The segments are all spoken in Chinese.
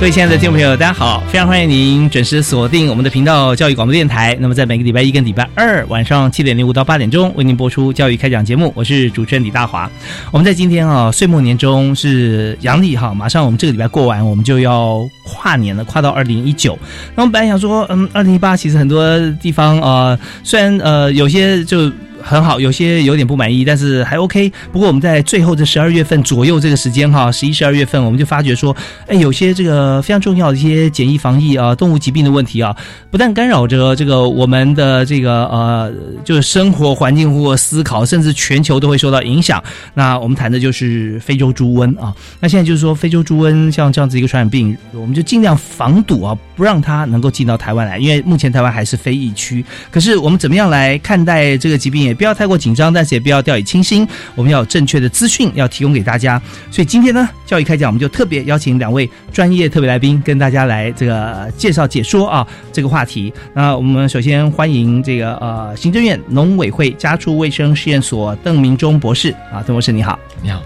各位亲爱的听众朋友，大家好！非常欢迎您准时锁定我们的频道教育广播电台。那么在每个礼拜一跟礼拜二晚上七点零五到八点钟为您播出教育开讲节目，我是主持人李大华。我们在今天啊，岁末年终是阳历哈，马上我们这个礼拜过完，我们就要跨年了，跨到二零一九。那我们本来想说，嗯，二零一八其实很多地方啊，虽然呃有些就。很好，有些有点不满意，但是还 OK。不过我们在最后这十二月份左右这个时间哈，十一、十二月份，我们就发觉说，哎，有些这个非常重要的一些检疫防疫啊，动物疾病的问题啊，不但干扰着这个我们的这个呃，就是生活环境或思考，甚至全球都会受到影响。那我们谈的就是非洲猪瘟啊。那现在就是说，非洲猪瘟像这样子一个传染病，我们就尽量防堵啊，不让它能够进到台湾来，因为目前台湾还是非疫区。可是我们怎么样来看待这个疾病？也不要太过紧张，但是也不要掉以轻心。我们要有正确的资讯要提供给大家。所以今天呢，教育开讲，我们就特别邀请两位专业特别来宾，跟大家来这个介绍解说啊这个话题。那我们首先欢迎这个呃行政院农委会家畜卫生试验所邓明忠博士啊，邓博士你好，你好，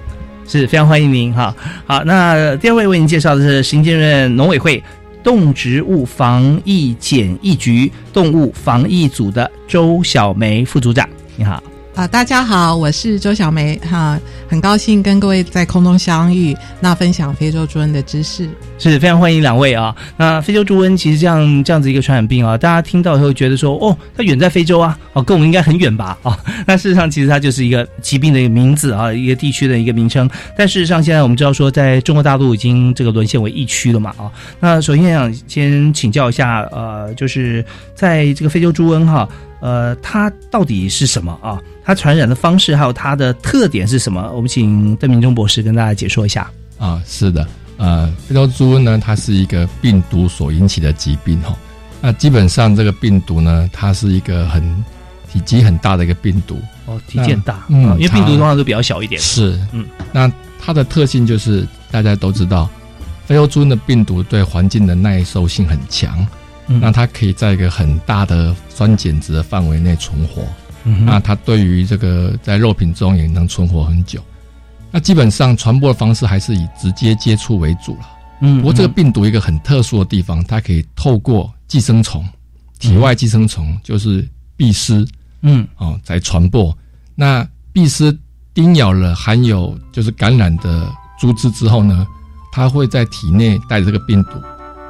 是非常欢迎您哈。好，那第二位为您介绍的是行政院农委会。动植物防疫检疫局动物防疫组的周小梅副组长，你好。啊，大家好，我是周小梅哈，很高兴跟各位在空中相遇，那分享非洲猪瘟的知识，是非常欢迎两位啊。那非洲猪瘟其实这样这样子一个传染病啊，大家听到以后觉得说，哦，它远在非洲啊，哦，跟我们应该很远吧啊？那事实上其实它就是一个疾病的一个名字啊，一个地区的一个名称。但事实上现在我们知道说，在中国大陆已经这个沦陷为疫区了嘛啊。那首先想先请教一下，呃，就是在这个非洲猪瘟哈。呃，它到底是什么啊？它传染的方式还有它的特点是什么？我们请邓明忠博士跟大家解说一下。啊，是的，呃，非洲猪瘟呢，它是一个病毒所引起的疾病哈。那基本上这个病毒呢，它是一个很体积很大的一个病毒。哦，体积很大，嗯，因为病毒通常都比较小一点。是，嗯，那它的特性就是大家都知道，非洲猪瘟的病毒对环境的耐受性很强。那它可以在一个很大的酸碱值的范围内存活，那它对于这个在肉品中也能存活很久。那基本上传播的方式还是以直接接触为主了。嗯，不过这个病毒一个很特殊的地方，它可以透过寄生虫、体外寄生虫，就是蜱丝，嗯，哦，在传播。那蜱丝叮咬了含有就是感染的猪只之后呢，它会在体内带着这个病毒。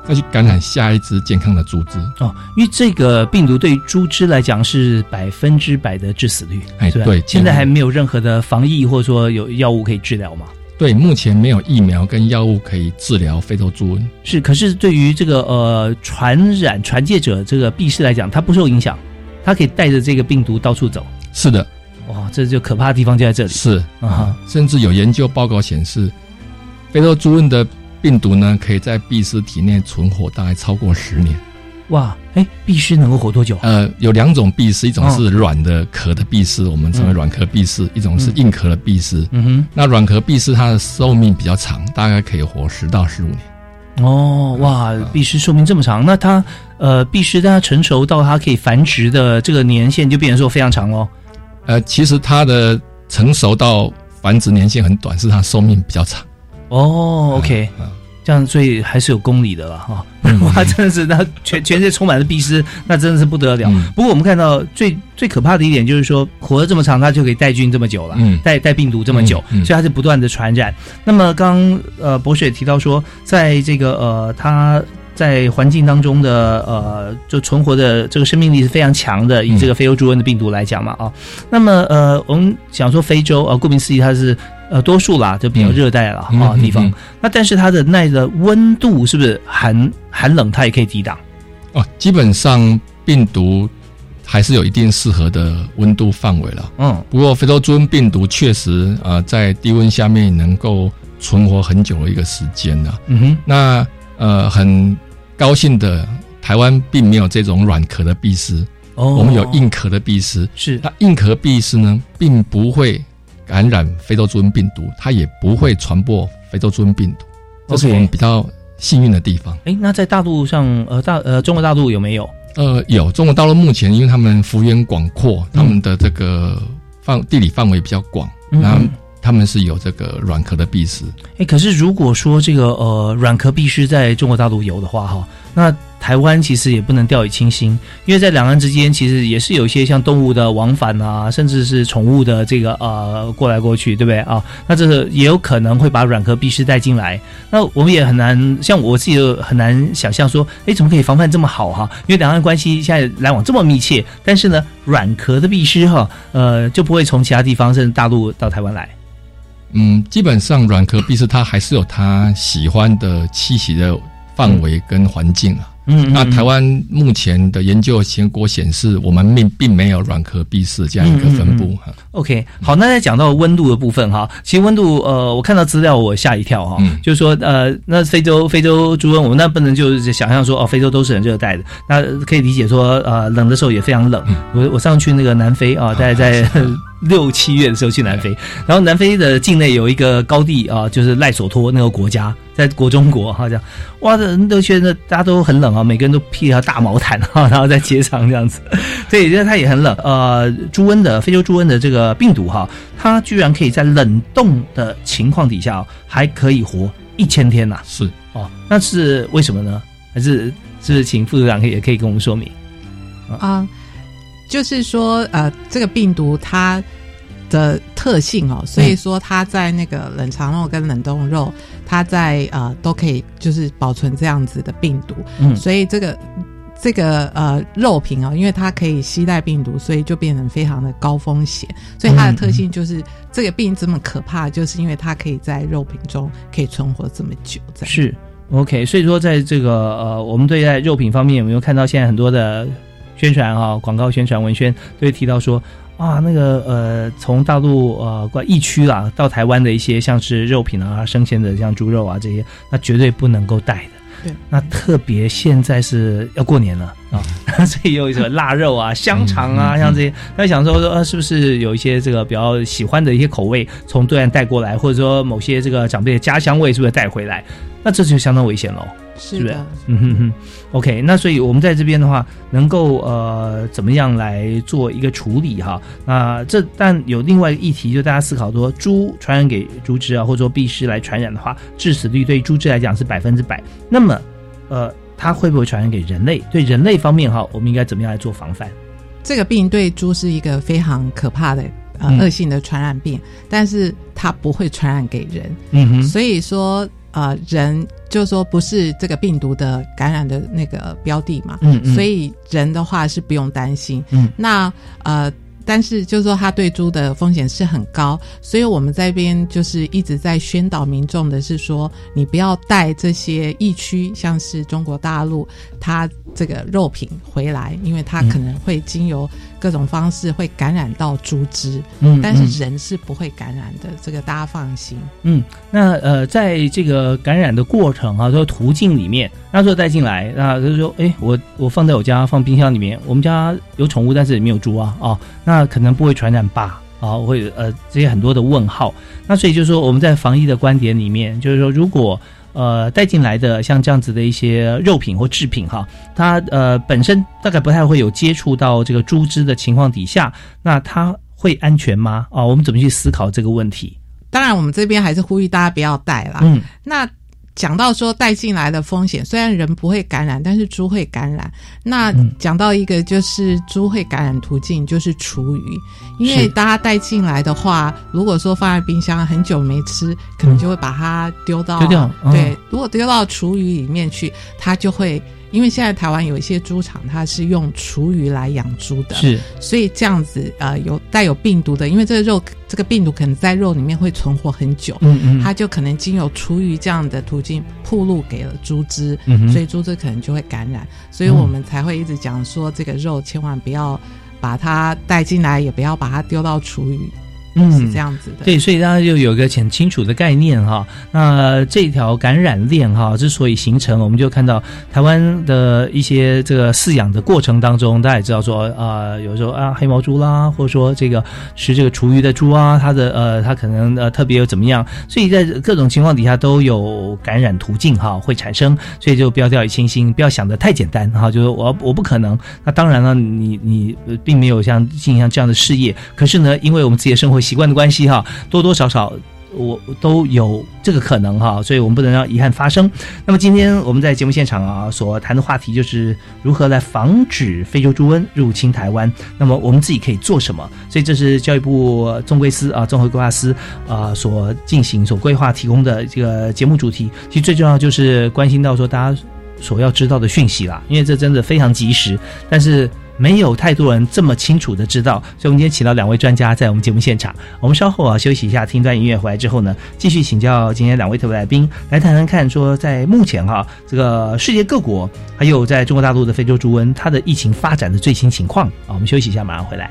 再去感染下一只健康的猪只哦，因为这个病毒对猪只来讲是百分之百的致死率，哎，对，现在还没有任何的防疫或者说有药物可以治疗吗？对，目前没有疫苗跟药物可以治疗非洲猪瘟。是，可是对于这个呃传染传介者这个病逝来讲，它不受影响，它可以带着这个病毒到处走。是的，哇，这就可怕的地方就在这里。是啊，甚至有研究报告显示，非洲猪瘟的。病毒呢，可以在壁虱体内存活大概超过十年。哇，哎，壁虱能够活多久？呃，有两种壁虱，一种是软的壳的壁虱，我们称为软壳壁虱；一种是硬壳的壁虱。嗯哼，那软壳壁虱它的寿命比较长，大概可以活十到十五年。哦，哇，壁虱寿命这么长，那它呃，壁虱它成熟到它可以繁殖的这个年限就变成说非常长喽。呃，其实它的成熟到繁殖年限很短，是它寿命比较长。哦，OK，这样所以还是有公理的了哈。哇，真的是那全全世界充满了壁虱，那真的是不得了。嗯不过我们看到最最可怕的一点就是说，活了这么长，它就可以带菌这么久了，嗯带带病毒这么久，所以它是不断的传染。那么刚呃博士也提到说，在这个呃他。在环境当中的呃，就存活的这个生命力是非常强的。以这个非洲猪瘟的病毒来讲嘛，啊，那么呃，我们想说非洲啊，顾名思义，它是呃多数啦，就比较热带了啊、嗯地方。嗯那但是它的耐的温度是不是寒寒冷，它也可以抵挡？哦，基本上病毒还是有一定适合的温度范围了。嗯不过非洲猪瘟病毒确实呃在低温下面能够存活很久的一个时间呢、嗯哼，那呃很高兴的，台湾并没有这种软壳的壁虱，哦我们有硬壳的壁虱。是那硬壳壁虱呢，并不会感染非洲猪瘟病毒，它也不会传播非洲猪瘟病毒，这是我们比较幸运的地方。哎，那在大陆上，呃，大呃中国大陆有没有？呃，有中国大陆目前因为他们幅员广阔，他们的这个范地理范围比较广，然后他们是有这个软壳的壁虱。哎，可是如果说这个呃软壳必须在中国大陆有的话，哈，那台湾其实也不能掉以轻心，因为在两岸之间其实也是有一些像动物的往返啊，甚至是宠物的这个呃过来过去，对不对啊？那这个也有可能会把软壳必须带进来。那我们也很难，像我自己就很难想象说，哎，怎么可以防范这么好哈？因为两岸关系现在来往这么密切，但是呢，软壳的必须哈，呃，就不会从其他地方甚至大陆到台湾来。嗯，基本上软壳壁虱它还是有它喜欢的栖息的范围跟环境啊。嗯那台湾目前的研究结果显示，我们并并没有软壳壁虱这样一个分布哈。OK，好，那再讲到温度的部分哈，其实温度呃，我看到资料我吓一跳哈，嗯。就是说呃，那非洲非洲猪瘟，我们那不能就是想象说哦，非洲都是很热带的，那可以理解说呃，冷的时候也非常冷。我我上去那个南非啊，大概在六七月的时候去南非，然后南非的境内有一个高地啊，就是赖索托那个国家，在国中国哈这样，哇，这人都觉得大家都很冷啊，每个人都披条大毛毯啊，然后在街上这样子，对，因为它也很冷。呃，猪瘟的非洲猪瘟的这个病毒哈，它居然可以在冷冻的情况底下、哦、还可以活一千天呐、是哦，那是为什么呢？还是是不是请副组长可以也可以跟我们说明？啊、就是说，呃，这个病毒它的特性哦，所以说它在那个冷藏肉跟冷冻肉，它在呃都可以就是保存这样子的病毒，嗯所以这个这个呃肉品哦，因为它可以携带病毒，所以就变成非常的高风险。所以它的特性就是、这个病这么可怕，就是因为它可以在肉品中可以存活这么久。这样是 OK，所以说在这个呃，我们对待肉品方面，有没有看到现在很多的宣传啊、广告宣传文宣都会提到说。啊，那个呃，从大陆呃疫区啦，到台湾的一些像是肉品啊、生鲜的像猪肉啊这些，那绝对不能够带的。对，那特别现在是要过年了啊，所以有一个腊肉啊、香肠啊，像这些，那想说呃，是不是有一些这个比较喜欢的一些口味从对岸带过来，或者说某些这个长辈的家乡味是不是带回来？那这就相当危险喽。是的，嗯哼哼，OK，那所以我们在这边的话，能够呃怎么样来做一个处理哈？那这但有另外一个议题，就大家思考说，猪传染给猪只啊，或者说壁虱来传染的话，致死率对于猪只来讲是百分之百。那么呃，它会不会传染给人类？对人类方面哈，我们应该怎么样来做防范？这个病对猪是一个非常可怕的呃嗯恶性的传染病，但是它不会传染给人。嗯哼，所以说，呃，人就是说不是这个病毒的感染的那个标的嘛，嗯嗯，所以人的话是不用担心。嗯，那呃。但是，就是说，它对猪的风险是很高，所以我们这边就是一直在宣导民众的是说，你不要带这些疫区，像是中国大陆，它这个肉品回来，因为它可能会经由各种方式会感染到猪只，嗯，但嗯是人是不会感染的，这个大家放心。嗯，那呃，在这个感染的过程啊，说途径里面，那时候带进来，那就是说，哎，我我放在我家放冰箱里面，我们家有宠物，但是里面有猪啊，哦，那可能不会传染吧？啊，会呃这些很多的问号。那所以就是说，我们在防疫的观点里面，就是说，如果呃带进来的像这样子的一些肉品或制品哈，它呃本身大概不太会有接触到这个猪只的情况底下，那它会安全吗？啊，我们怎么去思考这个问题？当然，我们这边还是呼吁大家不要带啦。嗯那讲到说带进来的风险，虽然人不会感染，但是猪会感染。那讲到一个就是猪会感染途径，就是厨余，因为大家带进来的话，如果说放在冰箱很久没吃，可能就会把它丢到丢掉。对，如果丢到厨余里面去，它就会。因为现在台湾有一些猪场，它是用厨余来养猪的，是，所以这样子呃有带有病毒的，因为这个肉这个病毒可能在肉里面会存活很久，嗯嗯，它就可能经由厨余这样的途径铺路给了猪只，所以猪只可能就会感染，所以我们才会一直讲说这个肉千万不要把它带进来，也不要把它丢到厨余。嗯，是这样子的。对，所以大家就有一个很清楚的概念哈。那这条感染链哈之所以形成，我们就看到台湾的一些这个饲养的过程当中，大家也知道说啊，有时候啊黑毛猪啦，或者说这个吃这个厨余的猪啊，它的呃它可能呃特别有怎么样，所以在各种情况底下都有感染途径哈会产生，所以就不要掉以轻心，不要想的太简单哈，就是我我不可能。那当然了，你你并没有像进行像这样的事业，可是呢，因为我们自己的生活。习惯的关系哈，多多少少我都有这个可能哈，所以我们不能让遗憾发生。那么今天我们在节目现场啊所谈的话题就是如何来防止非洲猪瘟入侵台湾。那么我们自己可以做什么？所以这是教育部综规司啊综合规划司啊所进行所规划提供的这个节目主题。其实最重要就是关心到说大家所要知道的讯息啦，因为这真的非常及时，但是。没有太多人这么清楚的知道，所以我们今天请到两位专家在我们节目现场。我们稍后啊休息一下，听段音乐回来之后呢，继续请教今天两位特别来宾来谈谈看，说在目前哈这个世界各国，还有在中国大陆的非洲猪瘟，它的疫情发展的最新情况啊。我们休息一下，马上回来。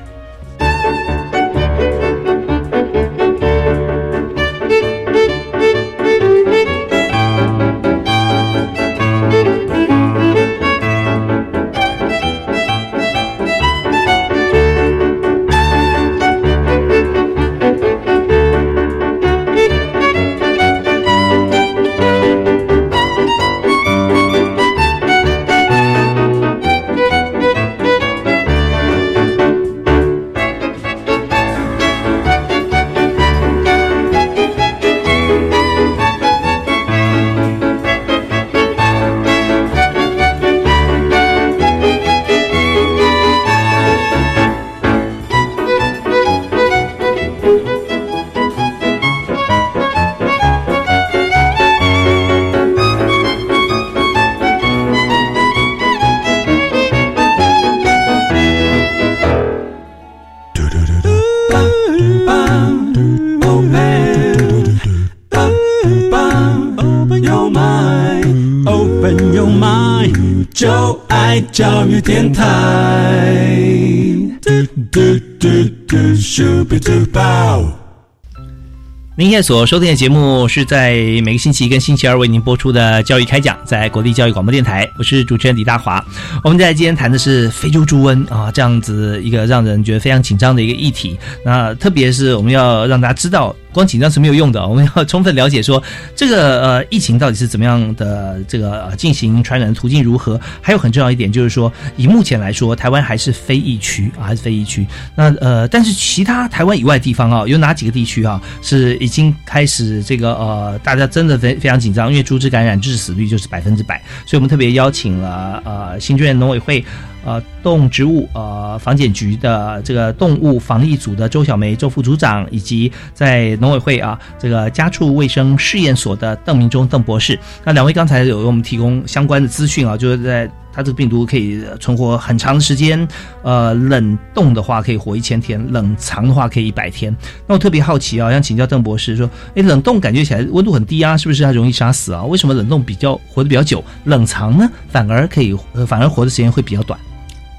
今天所收听的节目是在每个星期一跟星期二为您播出的教育开讲，在国立教育广播电台，我是主持人李大华。我们在今天谈的是非洲猪瘟啊，这样子一个让人觉得非常紧张的一个议题。那特别是我们要让大家知道。光紧张是没有用的，我们要充分了解说这个呃疫情到底是怎么样的，这个呃进行传染的途径如何。还有很重要一点就是说，以目前来说，台湾还是非疫区啊，还是非疫区。那呃，但是其他台湾以外地方啊，有哪几个地区啊是已经开始这个呃大家真的非非常紧张，因为猪只感染致死率就是百分之百。所以我们特别邀请了呃新竹县农委会。呃，动植物呃防检局的这个动物防疫组的周小梅周副组长，以及在农委会啊这个家畜卫生试验所的邓明忠邓博士，那两位刚才有为我们提供相关的资讯啊，就是在它这个病毒可以存活很长的时间，呃，冷冻的话可以活一千天，冷藏的话可以一百天。那我特别好奇啊，想请教邓博士说，哎，冷冻感觉起来温度很低啊，是不是它容易杀死啊？为什么冷冻比较活得比较久，冷藏呢反而可以反而活的时间会比较短？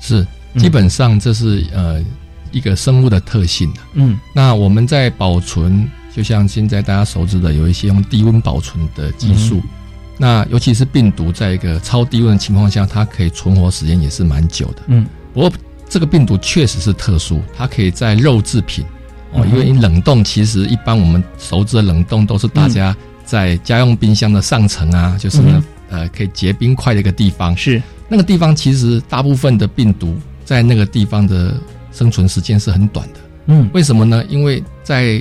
是，基本上这是呃一个生物的特性的。嗯，那我们在保存，就像现在大家熟知的，有一些用低温保存的技术。那尤其是病毒，在一个超低温的情况下，它可以存活时间也是蛮久的。嗯，不过这个病毒确实是特殊，它可以在肉制品哦，因为冷冻其实一般我们熟知的冷冻都是大家在家用冰箱的上层啊，就是呃可以结冰块的一个地方是。那个地方其实大部分的病毒在那个地方的生存时间是很短的。嗯，为什么呢？因为在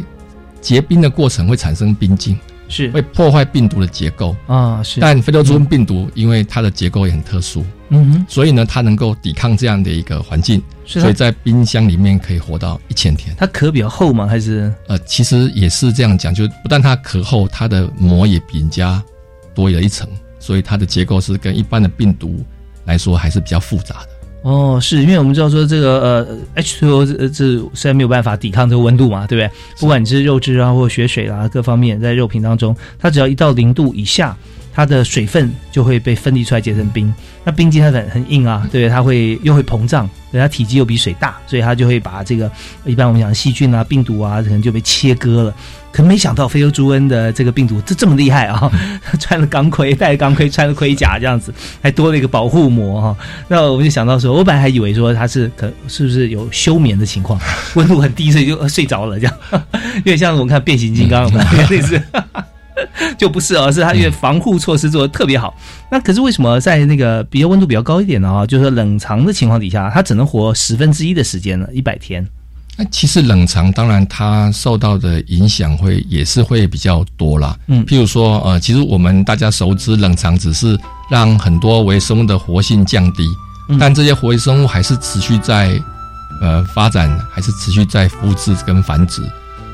结冰的过程会产生冰晶，是会破坏病毒的结构啊，是。但非洲猪瘟病毒因为它的结构也很特殊，嗯哼，所以呢，它能够抵抗这样的一个环境，所以在冰箱里面可以活到一千天。它壳比较厚吗？还是呃，其实也是这样讲，就不但它壳厚，它的膜也比人家多了一层，所以它的结构是跟一般的病毒来说还是比较复杂的。哦，是因为我们知道说这个呃，H2O 这这虽然没有办法抵抗这个温度嘛，对不对？不管你是肉质啊或血水啦，各方面在肉品当中，它只要一到零度以下，它的水分就会被分离出来结成冰。那冰晶它很很硬啊，对，它会又会膨胀，对，它体积又比水大，所以它就会把这个一般我们讲细菌啊、病毒啊，可能就被切割了。可没想到非洲猪瘟的这个病毒这这么厉害啊！穿了钢盔，戴钢盔，穿了盔甲，这样子还多了一个保护膜哈。那我们就想到说，我本来还以为说它是可是不是有休眠的情况，温度很低，所以就睡着了这样。因为像我们看变形金刚嘛，类似，就不是，而是它因为防护措施做的特别好。那可是为什么在那个比较温度比较高一点的啊，就是说冷藏的情况底下，它只能活十分之一的时间呢？一百天。那其实冷藏当然它受到的影响会也是会比较多啦。嗯，譬如说呃，其实我们大家熟知冷藏只是让很多微生物的活性降低，但这些活生物还是持续在呃发展，还是持续在复制跟繁殖，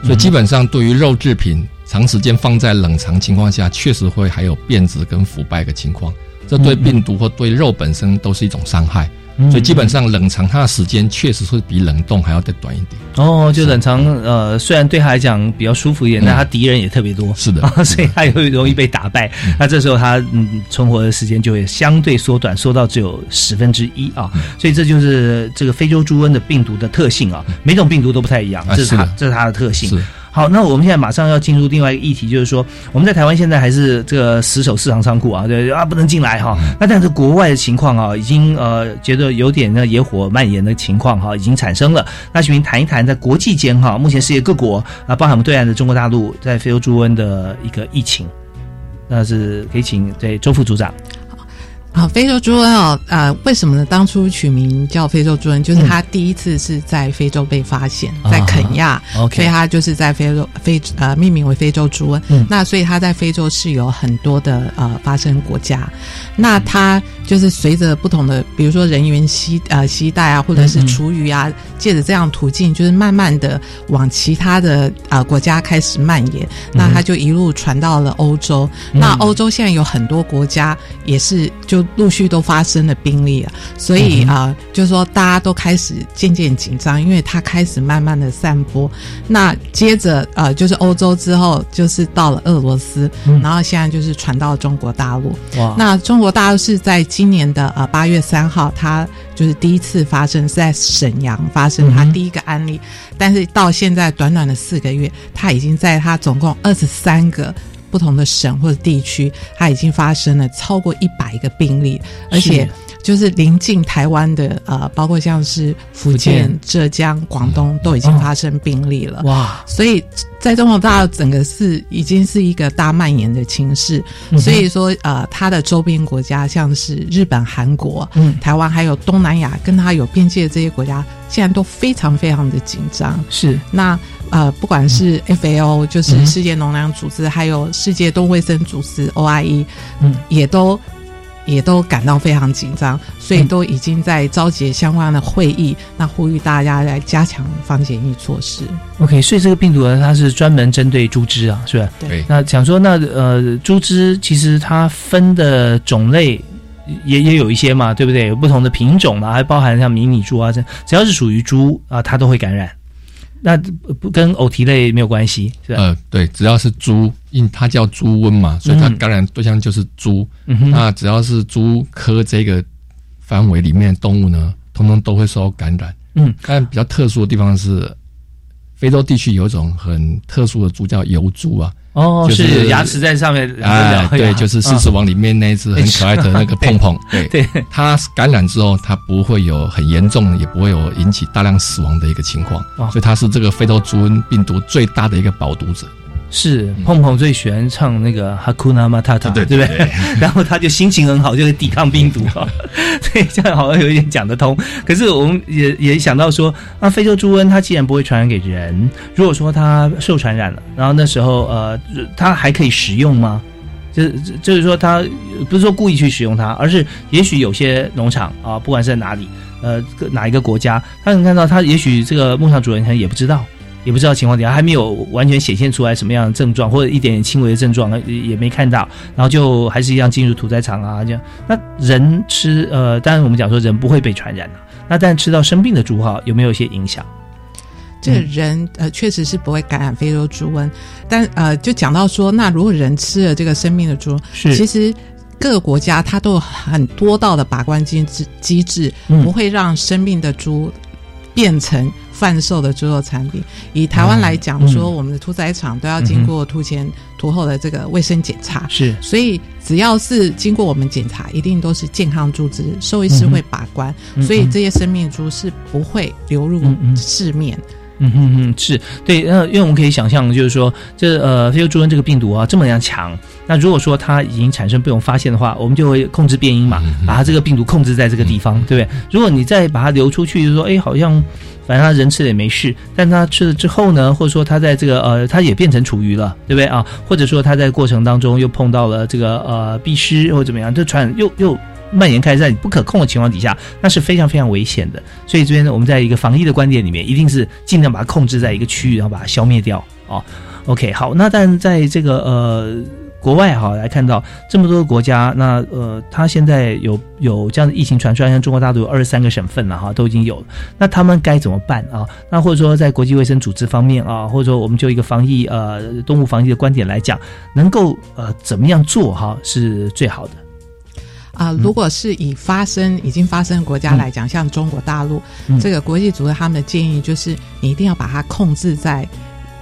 所以基本上对于肉制品长时间放在冷藏情况下，确实会还有变质跟腐败的情况，这对病毒或对肉本身都是一种伤害。所以基本上冷藏它的时间确实是比冷冻还要再短一点。哦，就冷藏呃，虽然对他来讲比较舒服一点，但他敌人也特别多。是的，所以他也会容易被打败。那这时候他嗯存活的时间就会相对缩短，缩到只有十分之一啊。所以这就是这个非洲猪瘟的病毒的特性啊。每种病毒都不太一样，这是它这是它的特性。好，那我们现在马上要进入另外一个议题，就是说我们在台湾现在还是这个死守市场仓库啊，对啊，不能进来哈。那但是国外的情况啊，已经呃觉得有点那野火蔓延的情况哈，已经产生了。那请您谈一谈在国际间哈，目前世界各国啊，包含我们对岸的中国大陆在非洲猪瘟的一个疫情，那是可以请对周副组长。啊，非洲猪瘟哦，呃，为什么呢？当初取名叫非洲猪瘟，就是它第一次是在非洲被发现，在肯亚，所以它就是在非洲非呃命名为非洲猪瘟。那所以它在非洲是有很多的呃发生国家。那它就是随着不同的，比如说人员携呃携带啊，或者是厨余啊，借着这样途径，就是慢慢的往其他的啊国家开始蔓延。那它就一路传到了欧洲。那欧洲现在有很多国家也是就。陆续都发生了病例了，所以啊，就是说大家都开始渐渐紧张，因为它开始慢慢的散播。那接着呃，就是欧洲之后，就是到了俄罗斯，然后现在就是传到中国大陆。哇！那中国大陆是在今年的呃八月三号，它就是第一次发生是在沈阳发生它第一个案例，但是到现在短短的四个月，它已经在它总共二十三个。不同的省或者地区，它已经发生了超过一百个病例，而且就是临近台湾的呃，包括像是福建、浙江、广东都已经发生病例了。哇！所以在中国大陆整个是已经是一个大蔓延的情势。所以说呃，它的周边国家像是日本、韩国、嗯，台湾还有东南亚跟它有边界的这些国家，现在都非常非常的紧张。是那。呃，不管是 FAO，就是世界农粮组织，还有世界动物卫生组织 OIE，嗯，也都也都感到非常紧张，所以都已经在召集相关的会议，那呼吁大家来加强防检疫措施。OK，所以这个病毒呢，它是专门针对猪只啊，是吧？对。那想说，那呃，猪只其实它分的种类也也有一些嘛，对不对？有不同的品种嘛，还包含像迷你猪啊，这只要是属于猪啊，它都会感染。那不跟偶蹄类没有关系，是吧？呃，对，只要是猪，因它叫猪瘟嘛，所以它感染对象就是猪。那只要是猪科这个范围里面的动物呢，通通都会受感染。嗯，但比较特殊的地方是，非洲地区有一种很特殊的猪叫油猪啊。哦，就是牙齿在上面。哎，对，就是狮子王里面那只很可爱的那个碰碰。对，对，它感染之后，它不会有很严重，也不会有引起大量死亡的一个情况。所以它是这个非洲猪瘟病毒最大的一个保毒者。是碰碰最喜欢唱那个 Hakuna Matata，对不对？然后他就心情很好，就会抵抗病毒啊。对，这样好像有一点讲得通。可是我们也也想到说，那非洲猪瘟它既然不会传染给人，如果说它受传染了，然后那时候呃，它还可以食用吗？就是就是说，它不是说故意去使用它，而是也许有些农场啊，不管是在哪里，呃，哪一个国家，他能看到，他也许这个牧场主人可能也不知道。也不知道情况底下还没有完全显现出来什么样的症状，或者一点点轻微的症状也没看到，然后就还是一样进入屠宰场啊这样。那人吃呃，当然我们讲说人不会被传染啊，那但吃到生病的猪哈有没有一些影响？这个人呃确实是不会感染非洲猪瘟，但呃就讲到说，那如果人吃了这个生病的猪，是其实各个国家它都有很多道的把关机制机制，不会让生病的猪变成。贩售的猪肉产品，以台湾来讲，说我们的屠宰场都要经过屠前、屠后的这个卫生检查，是，所以只要是经过我们检查，一定都是健康猪只，兽医师会把关，所以这些生命猪是不会流入市面。嗯哼哼，是对，呃，因为我们可以想象，就是说，这呃，非洲猪瘟这个病毒啊，这么样强，那如果说它已经产生被我们发现的话，我们就会控制变音嘛，把它这个病毒控制在这个地方，对不对？如果你再把它流出去，就说，哎，好像反正他人吃了也没事，但他吃了之后呢，或者说他在这个呃，他也变成厨余了，对不对啊？或者说他在过程当中又碰到了这个呃蜱虱或者怎么样，这传又又。蔓延开在不可控的情况底下，那是非常非常危险的。所以这边呢，我们在一个防疫的观点里面，一定是尽量把它控制在一个区域，然后把它消灭掉。哦，OK，好。那但在这个呃国外哈来看到这么多国家，那呃，它现在有有这样的疫情传出来，像中国大陆有二十三个省份了哈，都已经有了。那他们该怎么办啊？那或者说在国际卫生组织方面啊，或者说我们就一个防疫呃动物防疫的观点来讲，能够呃怎么样做哈是最好的。啊，如果是以发生已经发生的国家来讲，像中国大陆，这个国际组织他们的建议就是，你一定要把它控制在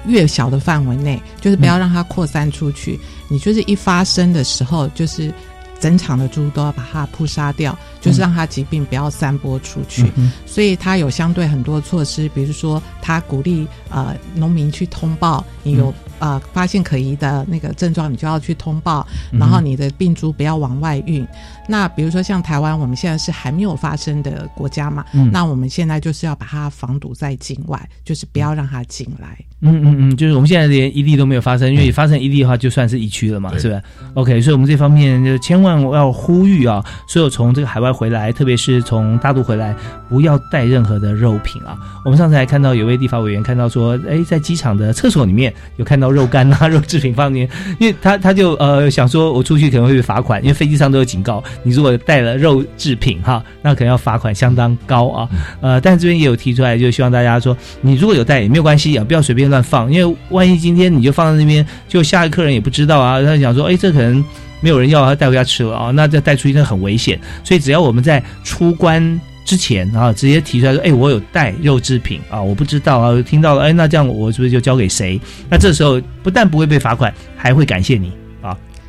越小的范围内，就是不要让它扩散出去。你就是一发生的时候，就是整场的猪都要把它扑杀掉，就是让它疾病不要散播出去。所以它有相对很多措施，比如说它鼓励呃农民去通报你有。呃，发现可疑的那个症状，你就要去通报，然后你的病株不要往外运。那比如说像台湾，我们现在是还没有发生的国家嘛，那我们现在就是要把它防堵在境外，就是不要让它进来。嗯嗯嗯，就是我们现在连一例都没有发生，因为发生一例的话，就算是疫区了嘛，是不是？OK，所以我们这方面就千万要呼吁啊，所有从这个海外回来，特别是从大陆回来，不要带任何的肉品啊。我们上次还看到有位立法委员看到说，哎，在机场的厕所里面有看到。肉干啊，肉制品方面，因为他他就呃想说，我出去可能会被罚款，因为飞机上都有警告，你如果带了肉制品哈，那可能要罚款相当高啊。呃，但这边也有提出来，就希望大家说，你如果有带也没有关系啊，不要随便乱放，因为万一今天你就放在那边，就下一个客人也不知道啊，他想说，哎，这可能没有人要，他带回家吃了啊，那这带出去那很危险。所以只要我们在出关。之前啊，直接提出来说，哎，我有带肉制品啊，我不知道啊，听到了，哎，那这样我是不是就交给谁？那这时候不但不会被罚款，还会感谢你啊。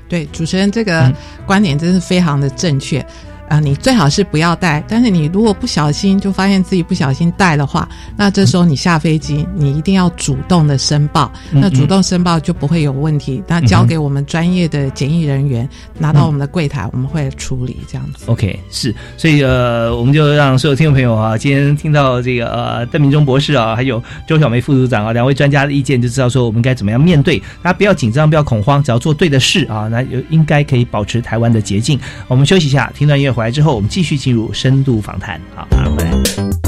对，主持人这个观点真是非常的正确。啊，你最好是不要带。但是你如果不小心就发现自己不小心带的话，那这时候你下飞机，你一定要主动的申报。那主动申报就不会有问题。那交给我们专业的检疫人员，拿到我们的柜台，我们会处理这样子。OK，是。所以呃，我们就让所有听众朋友啊，今天听到这个呃邓明忠博士啊，还有周小梅副组长啊两位专家的意见，就知道说我们该怎么样面对。大家不要紧张，不要恐慌，只要做对的事啊，那应该可以保持台湾的洁净。我们休息一下，听段音乐。回来之后，我们继续进入深度访谈。好，马上回来。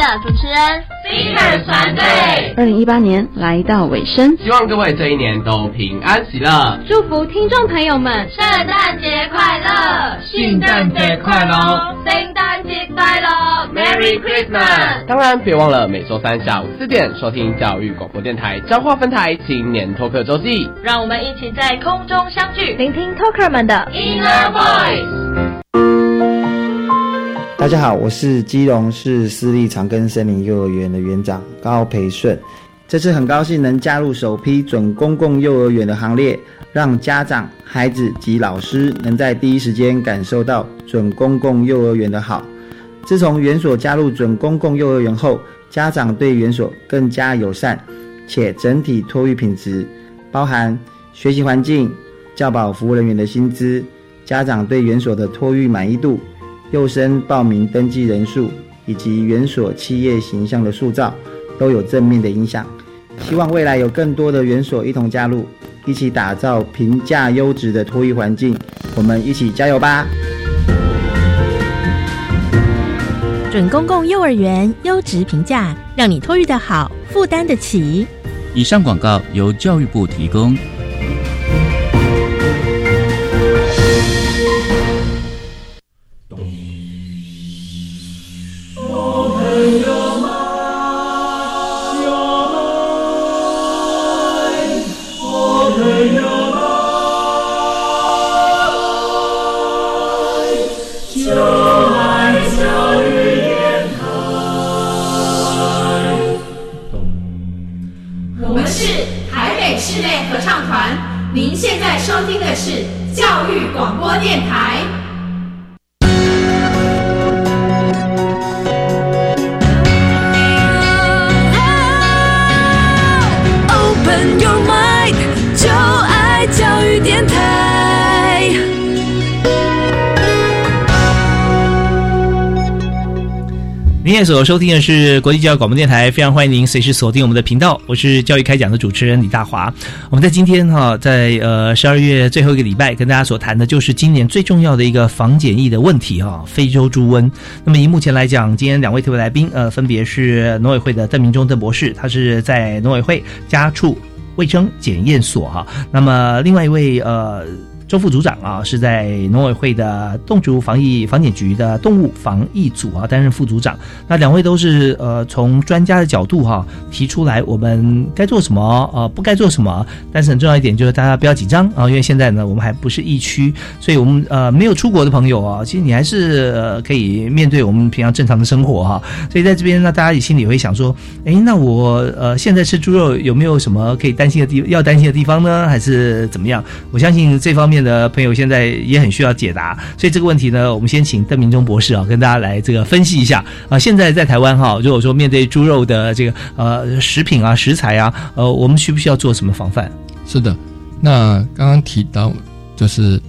的主持人 Singers 团队。二零一八年来到尾声，希望各位这一年都平安喜乐，祝福听众朋友们圣诞节快乐，圣诞节快乐，圣诞节快乐，Merry Christmas！当然，别忘了每周三下午四点收听教育广播电台彰化分台青年托克周记，让我们一起在空中相聚，聆听 Talker 们的 Inner Voice。大家好，我是基隆市私立长庚森林幼儿园的园长高培顺。这次很高兴能加入首批准公共幼儿园的行列，让家长、孩子及老师能在第一时间感受到准公共幼儿园的好。自从园所加入准公共幼儿园后，家长对园所更加友善，且整体托育品质，包含学习环境、教保服务人员的薪资、家长对园所的托育满意度。幼生报名登记人数以及园所企业形象的塑造都有正面的影响。希望未来有更多的园所一同加入，一起打造平价优质的托育环境。我们一起加油吧！准公共幼儿园优质评价，让你托育的好，负担得起。以上广告由教育部提供。所收听的是国际教育广播电台，非常欢迎您随时锁定我们的频道。我是教育开讲的主持人李大华。我们在今天哈，在呃十二月最后一个礼拜，跟大家所谈的就是今年最重要的一个防检疫的问题哈，非洲猪瘟。那么以目前来讲，今天两位特别来宾，呃，分别是农委会的邓明忠邓博士，他是在农委会家畜卫生检验所哈。那么另外一位呃。周副组长啊，是在农委会的动植物防疫防检局的动物防疫组啊担任副组长。那两位都是呃从专家的角度哈提出来我们该做什么呃不该做什么。但是很重要一点就是大家不要紧张啊，因为现在呢我们还不是疫区，所以我们呃没有出国的朋友啊，其实你还是可以面对我们平常正常的生活哈。所以在这边呢，大家也心里会想说，哎，那我呃现在吃猪肉有没有什么可以担心的地要担心的地方呢？还是怎么样？我相信这方面。的朋友现在也很需要解答，所以这个问题呢，我们先请邓明忠博士啊，跟大家来这个分析一下啊。现在在台湾哈，如果说面对猪肉的这个呃食品啊、食材啊，呃，我们需不需要做什么防范？是的，那刚刚提到就是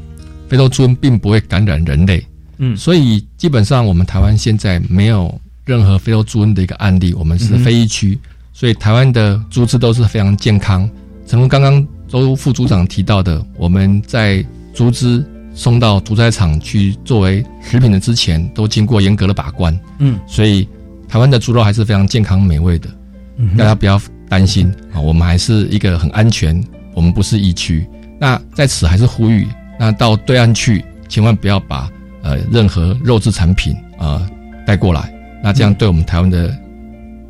非洲猪瘟并不会感染人类，嗯，所以基本上我们台湾现在没有任何非洲猪瘟的一个案例，我们是非疫区，所以台湾的猪只都是非常健康。正如刚刚。周副组长提到的，我们在猪只送到屠宰场去作为食品的之前，都经过严格的把关。嗯，所以台湾的猪肉还是非常健康美味的，嗯大家不要担心啊，我们还是一个很安全，我们不是疫区。那在此还是呼吁，那到对岸去，千万不要把呃任何肉制产品啊带过来，那这样对我们台湾的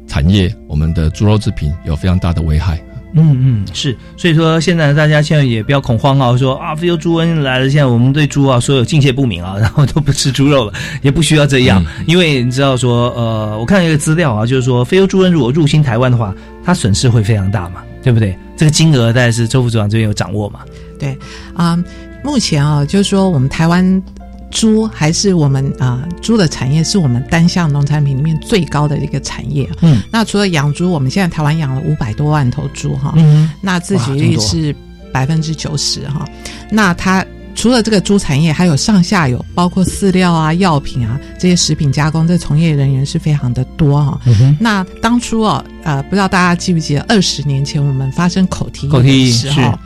产业，我们的猪肉制品有非常大的危害。嗯嗯是，所以说现在大家现在也不要恐慌啊，说啊非洲猪瘟来了，现在我们对猪啊所有敬谢不明啊，然后都不吃猪肉了，也不需要这样，因为你知道说呃，我看一个资料啊，就是说非洲猪瘟如果入侵台湾的话，它损失会非常大嘛，对不对？这个金额大概是周副组长这边有掌握嘛？对啊，目前啊，就是说我们台湾。猪还是我们啊，猪的产业是我们单项农产品里面最高的一个产业。嗯，那除了养猪，我们现在台湾养了五百多万头猪哈。嗯，那自给率是百分之九十哈。那它除了这个猪产业，还有上下游，包括饲料啊、药品啊这些食品加工，这从业人员是非常的多哈。那当初哦，呃，不知道大家记不记得，二十年前我们发生口蹄疫的时候，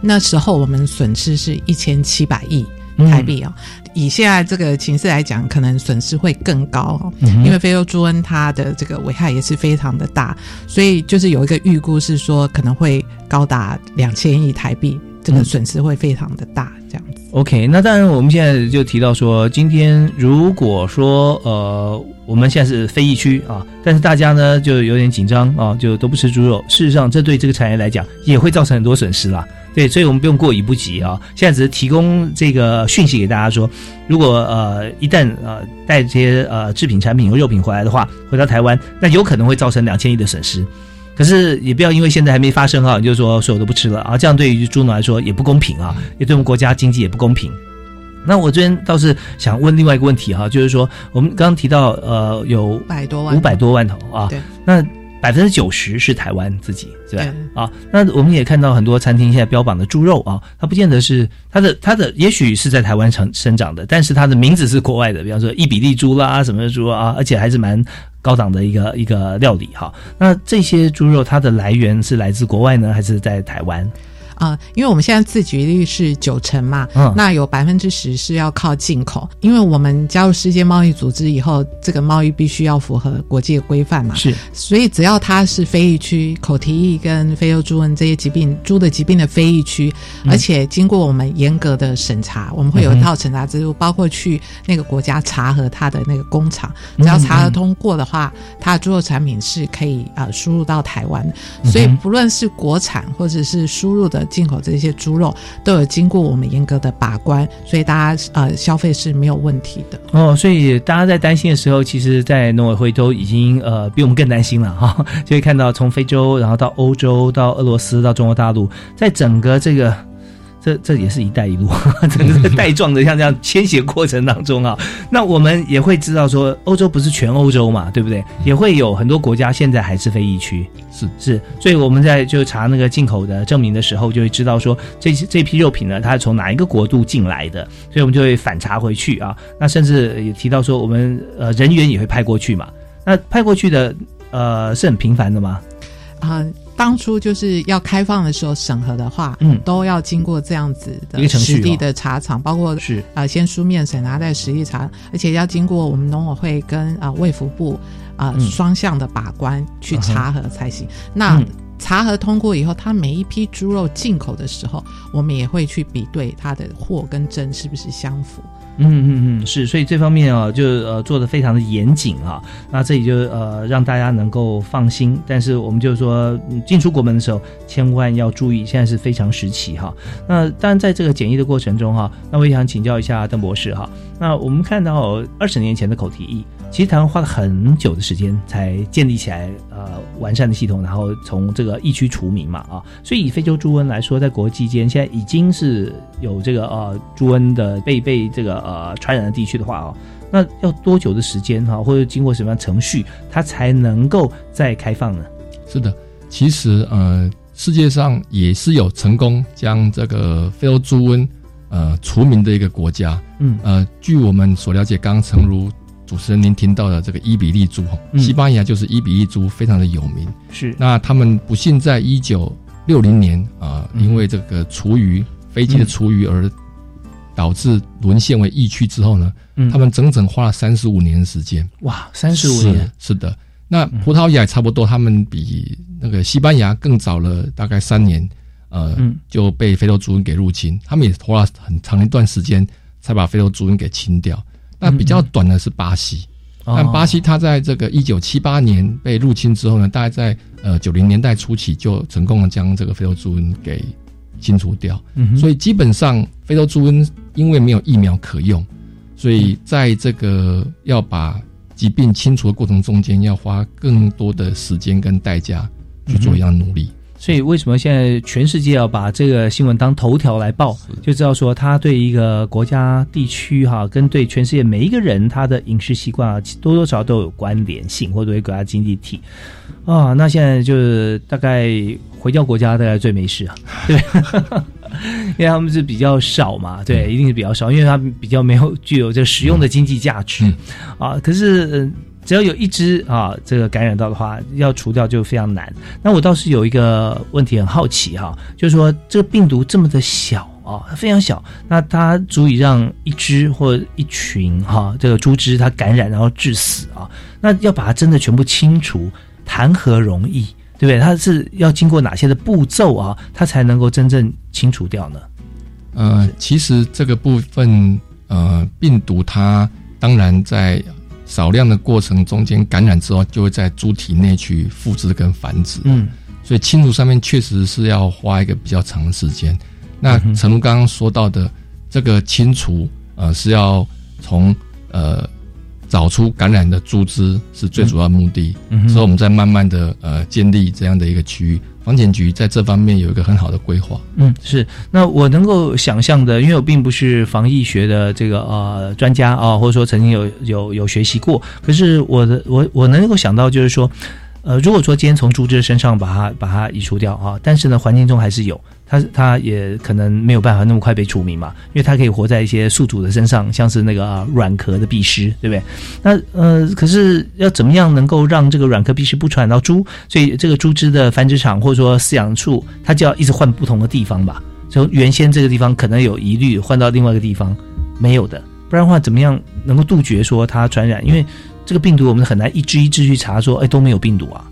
那时候我们损失是一千七百亿。台币哦。以现在这个形势来讲，可能损失会更高哦，因为非洲猪瘟它的这个危害也是非常的大，所以就是有一个预估是说可能会高达两千亿台币，这个损失会非常的大，这样子。OK，那当然我们现在就提到说，今天如果说呃我们现在是非疫区啊，但是大家呢就有点紧张啊，就都不吃猪肉。事实上，这对这个产业来讲也会造成很多损失啦。对，所以我们不用过于不及啊。现在只是提供这个讯息给大家说，如果呃一旦呃带这些呃制品产品和肉品回来的话，回到台湾，那有可能会造成两千亿的损失。可是也不要因为现在还没发生啊，就说所有都不吃了啊，这样对于猪农来说也不公平啊，也对我们国家经济也不公平。那我这边倒是想问另外一个问题哈，就是说我们刚刚提到呃有百多万五百多万头啊，对，那。百分之九十是台湾自己，对吧？啊，那我们也看到很多餐厅现在标榜的猪肉啊，它不见得是它的它的，也许是在台湾成生长的，但是它的名字是国外的，比方说伊比利猪啦什么猪啊，而且还是蛮高档的一个一个料理哈。那这些猪肉它的来源是来自国外呢，还是在台湾？啊，因为我们现在自给率是九成嘛，那有百分之十是要靠进口。因为我们加入世界贸易组织以后，这个贸易必须要符合国际规范嘛，是。所以只要它是非疫区，口蹄疫跟非洲猪瘟这些疾病，猪的疾病的非疫区，而且经过我们严格的审查，我们会有一套审查制度，包括去那个国家查核它的那个工厂，只要查核通过的话，它的猪肉产品是可以啊输入到台湾。所以不论是国产或者是输入的。进口这些猪肉都有经过我们严格的把关，所以大家呃消费是没有问题的哦。所以大家在担心的时候，其实，在农委会都已经呃比我们更担心了哈。就会看到从非洲，然后到欧洲，到俄罗斯，到中国大陆，在整个这个。这这也是一带一路，整个带状的像这样迁徙过程当中啊，那我们也会知道说，欧洲不是全欧洲嘛，对不对？也会有很多国家现在还是非疫区，是是，所以我们在就查那个进口的证明的时候，就会知道说，这这批肉品呢，它是从哪一个国度进来的，所以我们就会反查回去啊。那甚至也提到说，我们呃人员也会派过去嘛。那派过去的呃是很频繁的吗？啊。当初就是要开放的时候审核的话，嗯，都要经过这样子的实地的查厂，包括是。啊，先书面审查再实地查，而且要经过我们农委会跟啊卫福部啊双向的把关去查核才行。那查核通过以后，它每一批猪肉进口的时候，我们也会去比对它的货跟真是不是相符。嗯嗯嗯，是，所以这方面啊，就呃做的非常的严谨啊。那这里就呃让大家能够放心。但是我们就是说进出国门的时候，千万要注意，现在是非常时期哈。那当然在这个检疫的过程中哈，那我也想请教一下邓博士哈。那我们看到二十年前的口蹄疫。其实台湾花了很久的时间才建立起来呃完善的系统，然后从这个疫区除名嘛啊，所以以非洲猪瘟来说，在国际间现在已经是有这个呃猪瘟的被被这个呃传染的地区的话啊，那要多久的时间哈，或者经过什么样程序，它才能够再开放呢？是的，其实呃世界上也是有成功将这个非洲猪瘟呃除名的一个国家，嗯呃，据我们所了解，刚刚诚如。主持人，您听到的这个伊比利猪，西班牙就是伊比利猪，非常的有名。是，那他们不幸在一九六零年啊，因为这个厨余飞机的厨余而导致沦陷为疫区之后呢，他们整整花了三十五年时间。哇，三十五年，是的。那葡萄牙也差不多，他们比那个西班牙更早了大概三年，呃，就被非洲猪瘟给入侵，他们也花了很长一段时间才把非洲猪瘟给清掉。那比较短的是巴西，但巴西它在这个一九七八年被入侵之后呢，大概在呃九零年代初期就成功的将这个非洲猪瘟给清除掉。所以基本上非洲猪瘟因为没有疫苗可用，所以在这个要把疾病清除的过程中间，要花更多的时间跟代价去做一样努力。所以为什么现在全世界要把这个新闻当头条来报，就知道说他对一个国家地区哈，跟对全世界每一个人他的饮食习惯啊，多多少少都有关联性，或者对国家经济体啊。那现在就是大概回教国家大概最没事啊，对，因为他们是比较少嘛，对，一定是比较少，因为它比较没有具有这个实用的经济价值啊。可是。只要有一只啊，这个感染到的话，要除掉就非常难。那我倒是有一个问题很好奇哈，就是说这个病毒这么的小啊，非常小，那它足以让一只或一群哈这个猪只它感染然后致死啊。那要把它真的全部清除，谈何容易，对不对？它是要经过哪些的步骤啊，它才能够真正清除掉呢？呃，其实这个部分，呃，病毒它当然在少量的过程中间感染之后，就会在猪体内去复制跟繁殖。嗯，所以清除上面确实是要花一个比较长的时间。那陈如刚刚说到的这个清除，呃，是要从呃找出感染的猪只是最主要目的，所以我们在慢慢的呃建立这样的一个区域。房检局在这方面有一个很好的规划。嗯，是。那我能够想象的，因为我并不是防疫学的这个呃专家啊，或者说曾经有有有学习过。可是我的我我能够想到，就是说，呃，如果说今天从猪只身上把它把它移除掉啊，但是呢，环境中还是有。它它也可能没有办法那么快被除名嘛，因为它可以活在一些宿主的身上，像是那个软壳的壁虱，对不对？那呃，可是要怎么样能够让这个软壳壁虱不传染到猪？所以这个猪只的繁殖场或者说饲养处，它就要一直换不同的地方吧？从原先这个地方可能有疑虑，换到另外一个地方没有的，不然的话怎么样能够杜绝说它传染？因为这个病毒我们很难一只一只去查说，哎都没有病毒啊。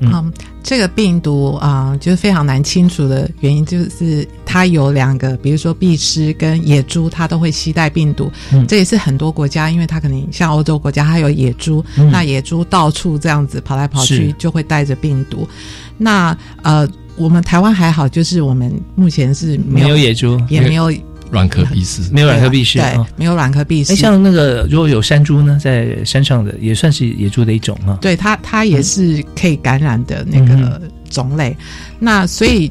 嗯，这个病毒啊，就是非常难清除的原因，就是它有两个，比如说壁虱跟野猪，它都会携带病毒。嗯，这也是很多国家，因为它可能像欧洲国家，它有野猪，那野猪到处这样子跑来跑去，就会带着病毒。那呃，我们台湾还好，就是我们目前是没有野猪，也没有。软壳壁虱没有软壳壁虱，对，没有软壳壁虱。哎，像那个如果有山猪呢，在山上的也算是野猪的一种啊。对，它它也是可以感染的那个种类。那所以。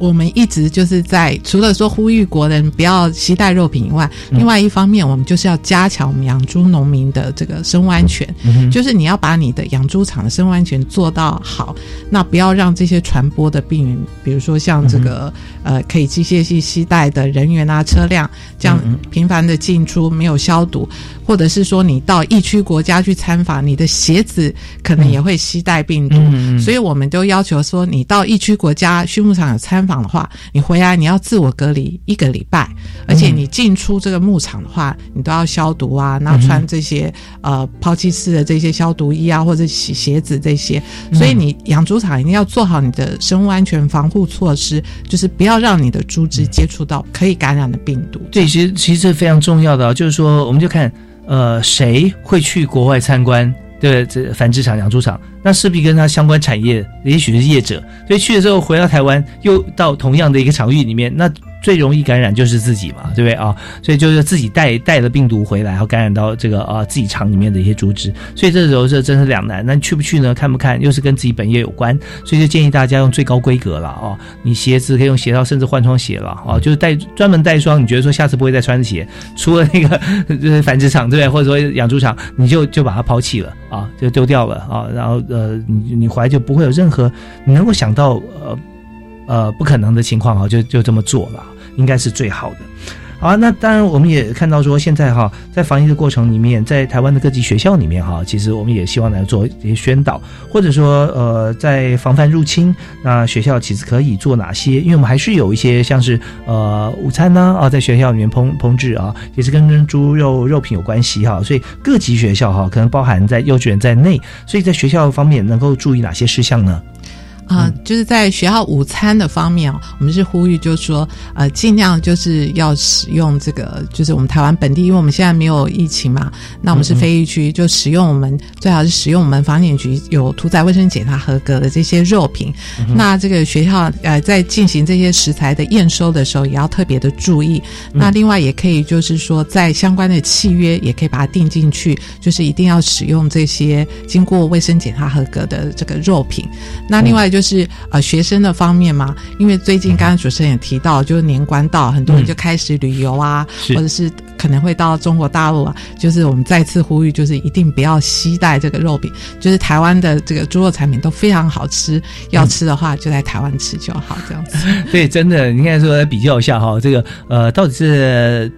我们一直就是在除了说呼吁国人不要携带肉品以外，另外一方面，我们就是要加强我们养猪农民的这个生物安全，就是你要把你的养猪场的生物安全做到好，那不要让这些传播的病源，比如说像这个呃可以机械性携带的人员啊、车辆这样频繁的进出没有消毒，或者是说你到疫区国家去参访，你的鞋子可能也会携带病毒，所以我们都要求说，你到疫区国家畜牧场有参访的话，你回来你要自我隔离一个礼拜，而且你进出这个牧场的话，你都要消毒啊，那穿这些呃抛弃式的这些消毒衣啊，或者洗鞋子这些。所以你养猪场一定要做好你的生物安全防护措施，就是不要让你的猪只接触到可以感染的病毒。这其实其实非常重要的，就是说我们就看呃谁会去国外参观。对，这繁殖场、养猪场，那势必跟它相关产业，也许是业者，所以去了之后回到台湾，又到同样的一个场域里面，那。最容易感染就是自己嘛，对不对啊？所以就是自己带带了病毒回来，然后感染到这个啊自己肠里面的一些猪只，所以这时候这真是两难。那去不去呢？看不看？又是跟自己本业有关，所以就建议大家用最高规格了啊！你鞋子可以用鞋套，甚至换双鞋了啊！就是带专门带一双，你觉得说下次不会再穿的鞋，除了那个 就是繁殖场对不对？或者说养猪场，你就就把它抛弃了啊，就丢掉了啊！然后呃，你你回来就不会有任何你能够想到呃。呃，不可能的情况啊，就就这么做了，应该是最好的。好，那当然我们也看到说，现在哈，在防疫的过程里面，在台湾的各级学校里面哈，其实我们也希望来做一些宣导，或者说呃，在防范入侵，那学校其实可以做哪些？因为我们还是有一些像是呃午餐呢啊，在学校里面烹烹制啊，也是跟猪肉肉品有关系哈，所以各级学校哈，可能包含在幼稚园在内，所以在学校方面能够注意哪些事项呢？啊，就是在学校午餐的方面哦，我们是呼吁，就是说，呃，尽量就是要使用这个，就是我们台湾本地，因为我们现在没有疫情嘛，那我们是非疫区，就使用我们最好是使用我们房检局有屠宰卫生检查合格的这些肉品。那这个学校呃，在进行这些食材的验收的时候，也要特别的注意。那另外也可以就是说，在相关的契约也可以把它定进去，就是一定要使用这些经过卫生检查合格的这个肉品。那另外就。就是呃学生的方面嘛，因为最近刚刚主持人也提到，就是年关到，很多人就开始旅游啊，或者是可能会到中国大陆啊。就是我们再次呼吁，就是一定不要携带这个肉饼。就是台湾的这个猪肉产品都非常好吃，要吃的话就在台湾吃就好，这样子。对，真的，应该说比较一下哈，这个呃到底是。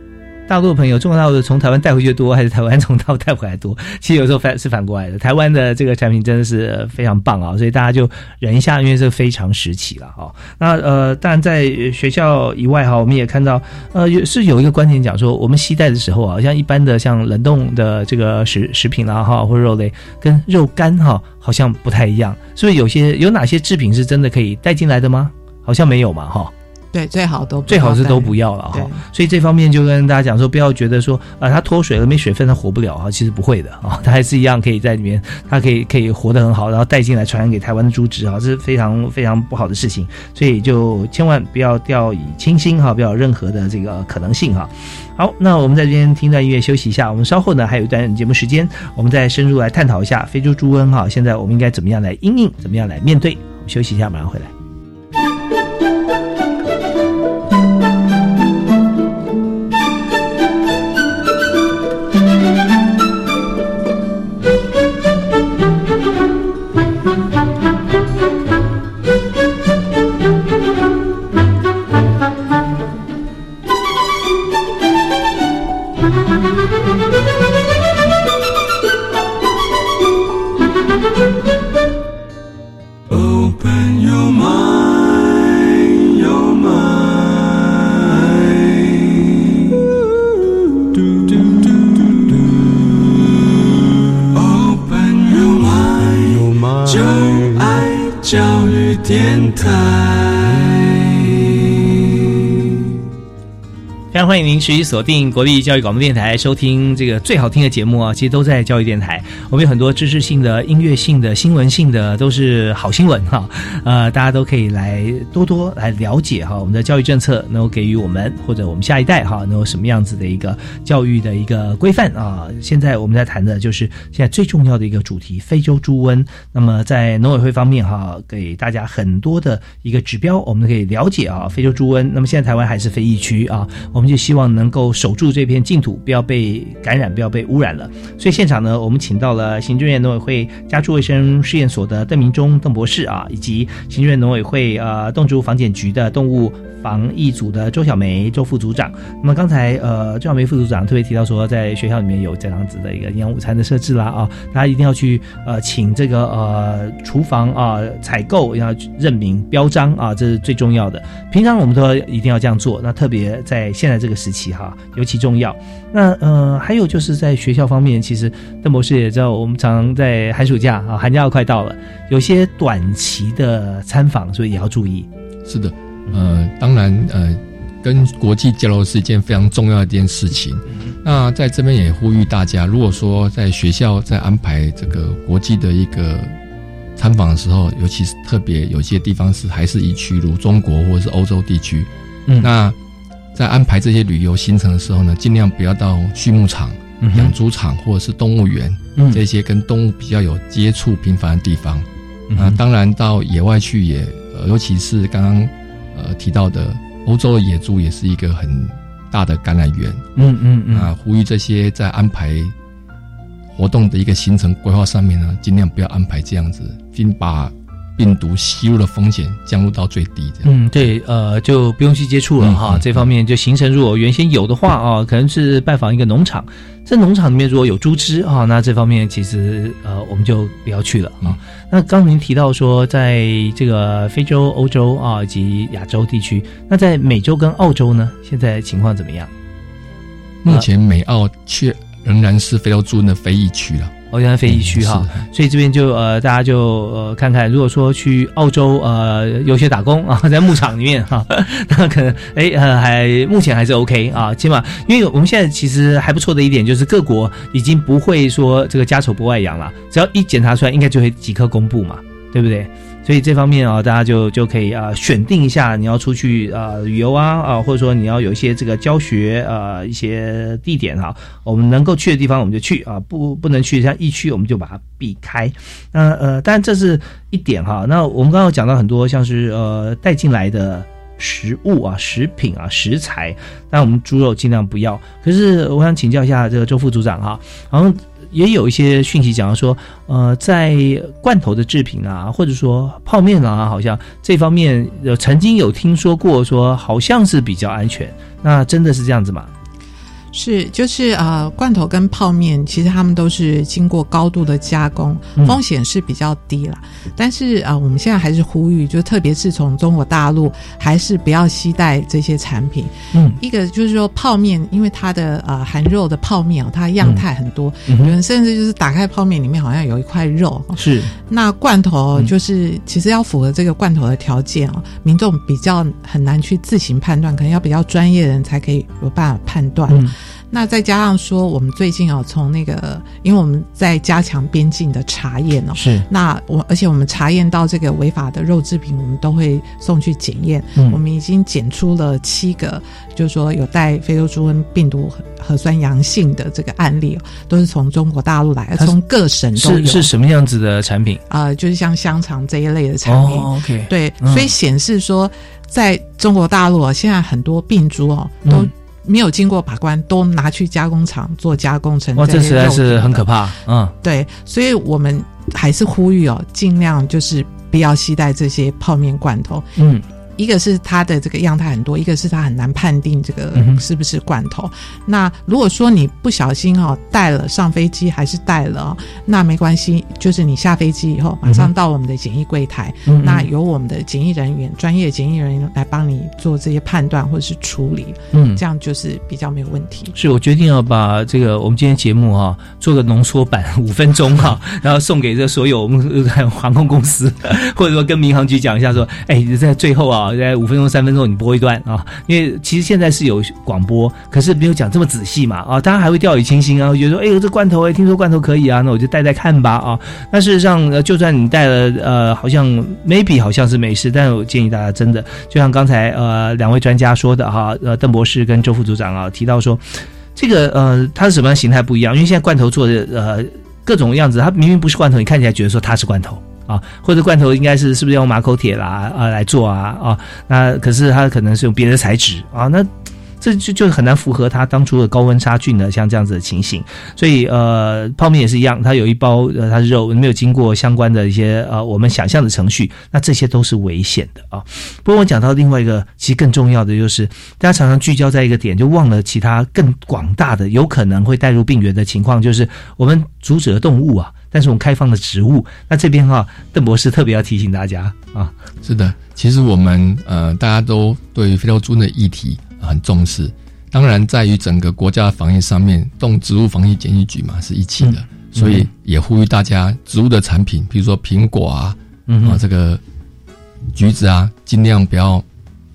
大陆的朋友，中国大陆从台湾带回去多，还是台湾从大陆带回来多？其实有时候反是反过来的。台湾的这个产品真的是非常棒啊，所以大家就忍一下，因为这非常时期了哈。那呃，当然在学校以外哈，我们也看到呃，有是有一个观点讲说，我们携带的时候啊，像一般的像冷冻的这个食食品啦哈，或者肉类跟肉干哈，好像不太一样。所以有些有哪些制品是真的可以带进来的吗？好像没有嘛哈。对，最好都最好是都不要了哈。所以这方面就跟大家讲说，不要觉得说啊，它脱水了没水分，它活不了啊。其实不会的啊，它 还是一样可以在里面，它可以可以活得很好，然后带进来传染给台湾的猪只啊，这是非常非常不好的事情。所以就千万不要掉以轻心哈，不要有任何的这个可能性哈。好，那我们在这边听段音乐休息一下，我们稍后呢还有一段节目时间，我们再深入来探讨一下非洲猪瘟哈。现在我们应该怎么样来应应，怎么样来面对？我们休息一下，马上回来。年代。欢迎您持续锁定国立教育广播电台，收听这个最好听的节目啊！其实都在教育电台。我们有很多知识性的、音乐性的、新闻性的，都是好新闻哈。呃，大家都可以来多多来了解哈。我们的教育政策能够给予我们或者我们下一代哈，能有什么样子的一个教育的一个规范啊？现在我们在谈的就是现在最重要的一个主题——非洲猪瘟。那么在农委会方面哈，给大家很多的一个指标，我们可以了解啊，非洲猪瘟。那么现在台湾还是非疫区啊，我们就。希望能够守住这片净土，不要被感染，不要被污染了。所以现场呢，我们请到了行政院农委会家畜卫生试验所的邓明忠邓博士啊，以及行政院农委会呃动植物防检局的动物。防疫组的周小梅周副组长，那么刚才呃周小梅副组长特别提到说，在学校里面有这样子的一个营养午餐的设置啦啊，大家一定要去呃请这个呃厨房啊采购要认明标章啊，这是最重要的。平常我们都一定要这样做，那特别在现在这个时期哈尤其重要。那呃还有就是在学校方面，其实邓博士也知道，我们常在寒暑假啊寒假要快到了，有些短期的参访，所以也要注意。是的。呃，当然，呃，跟国际交流是一件非常重要的一件事情。那在这边也呼吁大家，如果说在学校在安排这个国际的一个参访的时候，尤其是特别有些地方是还是以区，如中国或者是欧洲地区，嗯，那在安排这些旅游行程的时候呢，尽量不要到畜牧场、养猪场或者是动物园这些跟动物比较有接触频繁的地方。那当然到野外去也，尤其是刚刚。呃，提到的欧洲的野猪也是一个很大的感染源。嗯嗯嗯。啊，呼吁这些在安排活动的一个行程规划上面呢，尽量不要安排这样子，并把病毒吸入的风险降入到最低。这样。嗯，对，呃，就不用去接触了哈。这方面就行程如果原先有的话啊，可能是拜访一个农场。在农场里面如果有猪只啊，那这方面其实呃我们就不要去了啊。那刚您提到说，在这个非洲、欧洲啊以及亚洲地区，那在美洲跟澳洲呢，现在情况怎么样？目前美澳却仍然是非洲猪瘟的非疫区了。哦，原来非疫区哈，所以这边就呃，大家就呃看看，如果说去澳洲呃有些打工啊，在牧场里面哈，那可能哎呃还目前还是 OK 啊，起码因为我们现在其实还不错的一点就是各国已经不会说这个家丑不外扬了，只要一检查出来，应该就会即刻公布嘛，对不对？所以这方面啊，大家就就可以啊选定一下你要出去啊旅游啊啊，或者说你要有一些这个教学啊一些地点哈，我们能够去的地方我们就去啊，不不能去像疫区我们就把它避开。那呃，当然这是一点哈。那我们刚刚讲到很多像是呃带进来的食物啊、食品啊、食材，但我们猪肉尽量不要。可是我想请教一下这个周副组长哈，然后。也有一些讯息讲到说，呃，在罐头的制品啊，或者说泡面啊，好像这方面有曾经有听说过，说好像是比较安全。那真的是这样子吗？是，就是呃，罐头跟泡面，其实他们都是经过高度的加工，风险是比较低了。但是啊，我们现在还是呼吁，就特别是从中国大陆，还是不要携带这些产品。嗯，一个就是说泡面，因为它的呃含肉的泡面哦，它样态很多，有人甚至就是打开泡面里面好像有一块肉。是，那罐头就是其实要符合这个罐头的条件哦，民众比较很难去自行判断，可能要比较专业的人才可以有办法判断。那再加上说，我们最近哦，从那个，因为我们在加强边境的查验哦，是。那我而且我们查验到这个违法的肉制品，我们都会送去检验。嗯。我们已经检出了七个，就是说有带非洲猪瘟病毒核酸阳性的这个案例，都是从中国大陆来，从各省都有。是是什么样子的产品？啊，就是像香肠这一类的产品。哦，OK。对，所以显示说，在中国大陆现在很多病猪哦都。没有经过把关，都拿去加工厂做加工成哇，这实在是很可怕。嗯，对，所以我们还是呼吁哦，尽量就是不要携带这些泡面罐头。嗯。一个是它的这个样态很多，一个是它很难判定这个是不是罐头。那如果说你不小心哦带了上飞机还是带了，那没关系，就是你下飞机以后马上到我们的检疫柜台，那由我们的检疫人员、专业检疫人员来帮你做这些判断或者是处理，嗯，这样就是比较没有问题。是我决定要把这个我们今天节目哈做个浓缩版，五分钟哈，然后送给这所有我们航空公司，或者说跟民航局讲一下说，哎，在最后啊。在五分钟、三分钟，你播一段啊，因为其实现在是有广播，可是没有讲这么仔细嘛啊，当然还会掉以轻心啊，觉得说，哎呦，这罐头哎，听说罐头可以啊，那我就带带看吧啊。那事实上，就算你带了，呃，好像 maybe 好像是没事，但我建议大家真的，就像刚才呃两位专家说的哈，呃邓博士跟周副组长啊提到说，这个呃它是什么样形态不一样，因为现在罐头做的呃各种样子，它明明不是罐头，你看起来觉得说它是罐头。啊，或者罐头应该是是不是用马口铁啦啊来做啊啊？那可是它可能是用别的材质啊，那这就就很难符合它当初的高温杀菌的像这样子的情形。所以呃，泡面也是一样，它有一包呃它是肉没有经过相关的一些呃我们想象的程序，那这些都是危险的啊。不过我讲到另外一个，其实更重要的就是大家常常聚焦在一个点，就忘了其他更广大的有可能会带入病源的情况，就是我们阻止了动物啊。但是我们开放的植物，那这边哈，邓博士特别要提醒大家啊，是的，其实我们呃，大家都对非洲猪瘟的议题很重视，当然在于整个国家防疫上面，动植物防疫检疫局嘛是一起的，所以也呼吁大家，植物的产品，比如说苹果啊，啊这个橘子啊，尽量不要，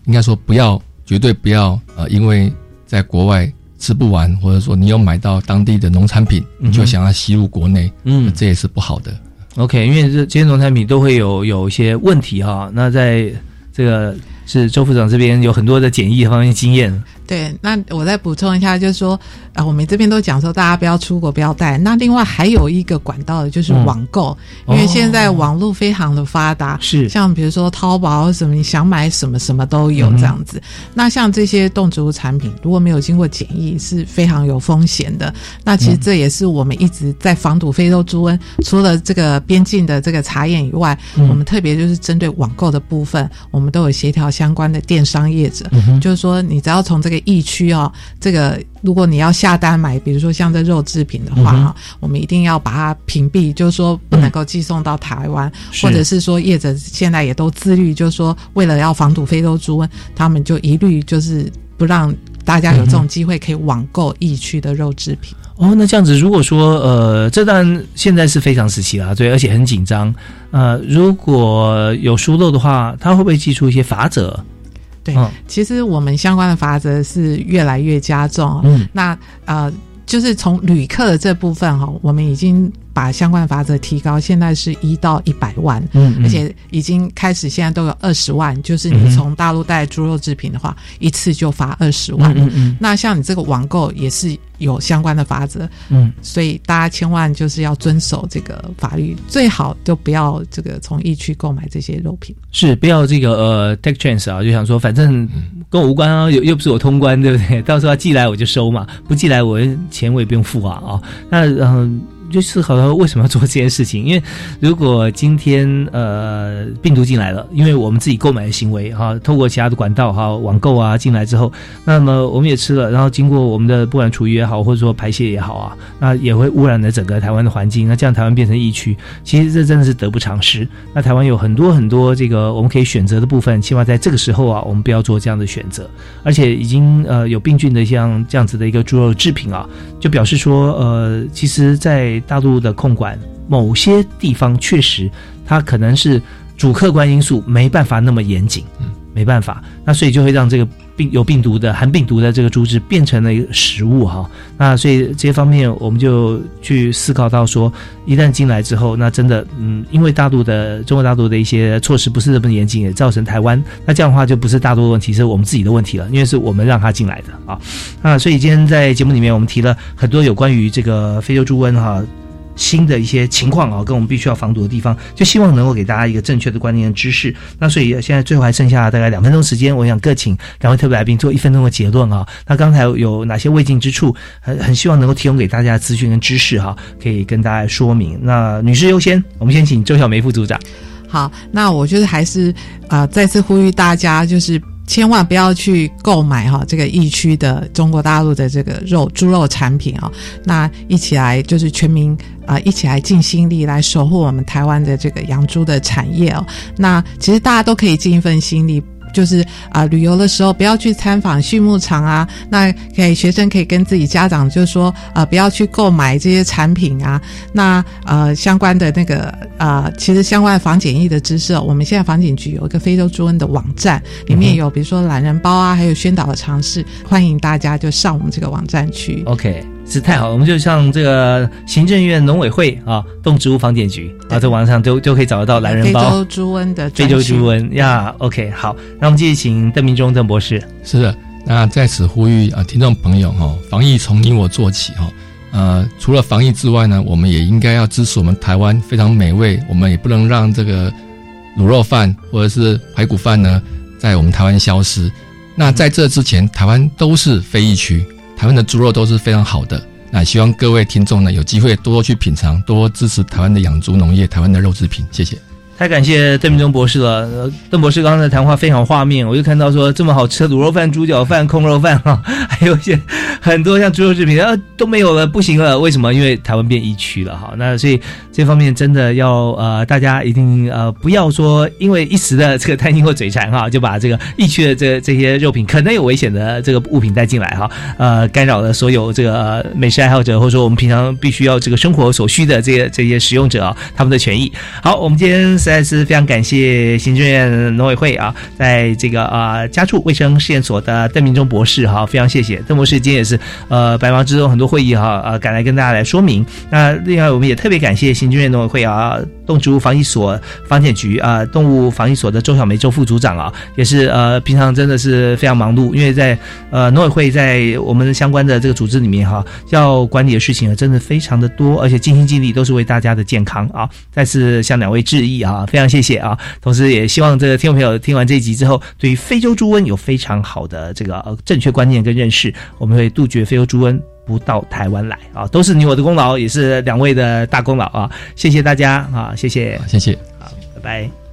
应该说不要，绝对不要，呃，因为在国外。吃不完，或者说你有买到当地的农产品，你就想要吸入国内，嗯，这也是不好的。OK，因为这这些农产品都会有有一些问题哈。那在这个是周副长这边有很多的检疫方面经验。对，那我再补充一下，就是说，啊，我们这边都讲说，大家不要出国，不要带。那另外还有一个管道的，就是网购，因为现在网络非常的发达，是像比如说淘宝什么，你想买什么什么都有这样子。那像这些动植物产品，如果没有经过检疫，是非常有风险的。那其实这也是我们一直在防堵非洲猪瘟，除了这个边境的这个查验以外，我们特别就是针对网购的部分，我们都有协调相关的电商业者，就是说你只要从这个。疫区哦，这个如果你要下单买，比如说像这肉制品的话哈，我们一定要把它屏蔽，就是说不能够寄送到台湾，或者是说业者现在也都自律，就是说为了要防堵非洲猪瘟，他们就一律就是不让大家有这种机会可以网购疫区的肉制品。哦，那这样子，如果说呃，这当然现在是非常时期啦，对，而且很紧张。呃，如果有疏漏的话，他会不会寄出一些法则？对，其实我们相关的法则是越来越加重。嗯，那呃，就是从旅客的这部分哈，我们已经把相关的法则提高，现在是一到一百万。嗯，而且已经开始，现在都有二十万。就是你从大陆带猪肉制品的话，一次就罚二十万。嗯嗯。那像你这个网购也是。有相关的法则，嗯，所以大家千万就是要遵守这个法律，最好就不要这个从疫区购买这些肉品，是不要这个呃 take chance 啊，就想说反正跟我无关啊，又又不是我通关，对不对？到时候他寄来我就收嘛，不寄来我钱我也不用付啊啊。那嗯，就思考到为什么要做这件事情？因为如果今天呃病毒进来了，因为我们自己购买的行为哈，透过其他的管道哈，网购啊进来之后，那么我们也吃了，然后经过我们的不管厨余也好，或者说排泄也好啊，那也会污染了整个台湾的环境。那这样台湾变成疫区，其实这真的是得不偿失。那台湾有很多很多这个我们可以选择的部分，起码在这个时候啊，我们不要做这样的选择。而且已经呃有病菌的像这样子的一个猪肉制品啊，就表示说呃，其实，在大陆的控管某些地方，确实它可能是主客观因素没办法那么严谨，没办法，那所以就会让这个。病有病毒的含病毒的这个猪只变成了一个食物哈，那所以这些方面我们就去思考到说，一旦进来之后，那真的嗯，因为大陆的中国大陆的一些措施不是那么严谨，也造成台湾那这样的话就不是大陆的问题，是我们自己的问题了，因为是我们让他进来的啊啊，所以今天在节目里面我们提了很多有关于这个非洲猪瘟哈。新的一些情况啊，跟我们必须要防堵的地方，就希望能够给大家一个正确的观念和知识。那所以现在最后还剩下大概两分钟时间，我想各请两位特别来宾做一分钟的结论啊。那刚才有哪些未尽之处，很很希望能够提供给大家资讯跟知识哈，可以跟大家说明。那女士优先，我们先请周小梅副组长。好，那我就是还是啊，再次呼吁大家就是。千万不要去购买哈这个疫区的中国大陆的这个肉猪肉产品啊！那一起来就是全民啊一起来尽心力来守护我们台湾的这个养猪的产业哦。那其实大家都可以尽一份心力。就是啊，旅游的时候不要去参访畜牧场啊。那给学生可以跟自己家长就说，呃，不要去购买这些产品啊。那呃，相关的那个呃，其实相关防检疫的知识，我们现在防检局有一个非洲猪瘟的网站，里面有比如说懒人包啊，还有宣导的尝试，欢迎大家就上我们这个网站去。OK。是太好，我们就像这个行政院农委会啊，动植物防检局啊，在网上都都可以找得到懒人包。非洲猪瘟的非洲猪瘟呀，OK，好，那我们继续请邓明忠邓博士。是的，那在此呼吁啊，听众朋友哈，防疫从你我做起哈。呃，除了防疫之外呢，我们也应该要支持我们台湾非常美味，我们也不能让这个卤肉饭或者是排骨饭呢，在我们台湾消失。那在这之前，台湾都是非疫区。台湾的猪肉都是非常好的，那希望各位听众呢有机会多多去品尝，多支持台湾的养猪农业，台湾的肉制品，谢谢。太感谢邓明忠博士了。邓博士刚才谈话非常画面，我就看到说这么好吃的卤肉饭、猪脚饭、空肉饭哈，还有一些很多像猪肉制品啊都没有了，不行了。为什么？因为台湾变疫区了哈。那所以这方面真的要呃，大家一定呃不要说因为一时的这个贪心或嘴馋哈，就把这个疫区的这这些肉品可能有危险的这个物品带进来哈，呃干扰了所有这个美食爱好者或者说我们平常必须要这个生活所需的这些这些使用者啊他们的权益。好，我们今天。实在是非常感谢行政院农委会啊，在这个啊家畜卫生试验所的邓明忠博士哈，非常谢谢邓博士今天也是呃百忙之中很多会议哈呃赶来跟大家来说明。那另外我们也特别感谢行政院农委会啊。动植物防疫所防检局啊，动物防疫所的周小梅周副组长啊，也是呃平常真的是非常忙碌，因为在呃农委会在我们相关的这个组织里面哈，要管理的事情啊，真的非常的多，而且尽心尽力都是为大家的健康啊。再次向两位致意啊啊，非常谢谢啊。同时也希望这个听众朋友听完这一集之后，对于非洲猪瘟有非常好的这个呃正确观念跟认识，我们会杜绝非洲猪瘟。不到台湾来啊，都是你我的功劳，也是两位的大功劳啊！谢谢大家啊，谢谢，谢谢，好，拜拜。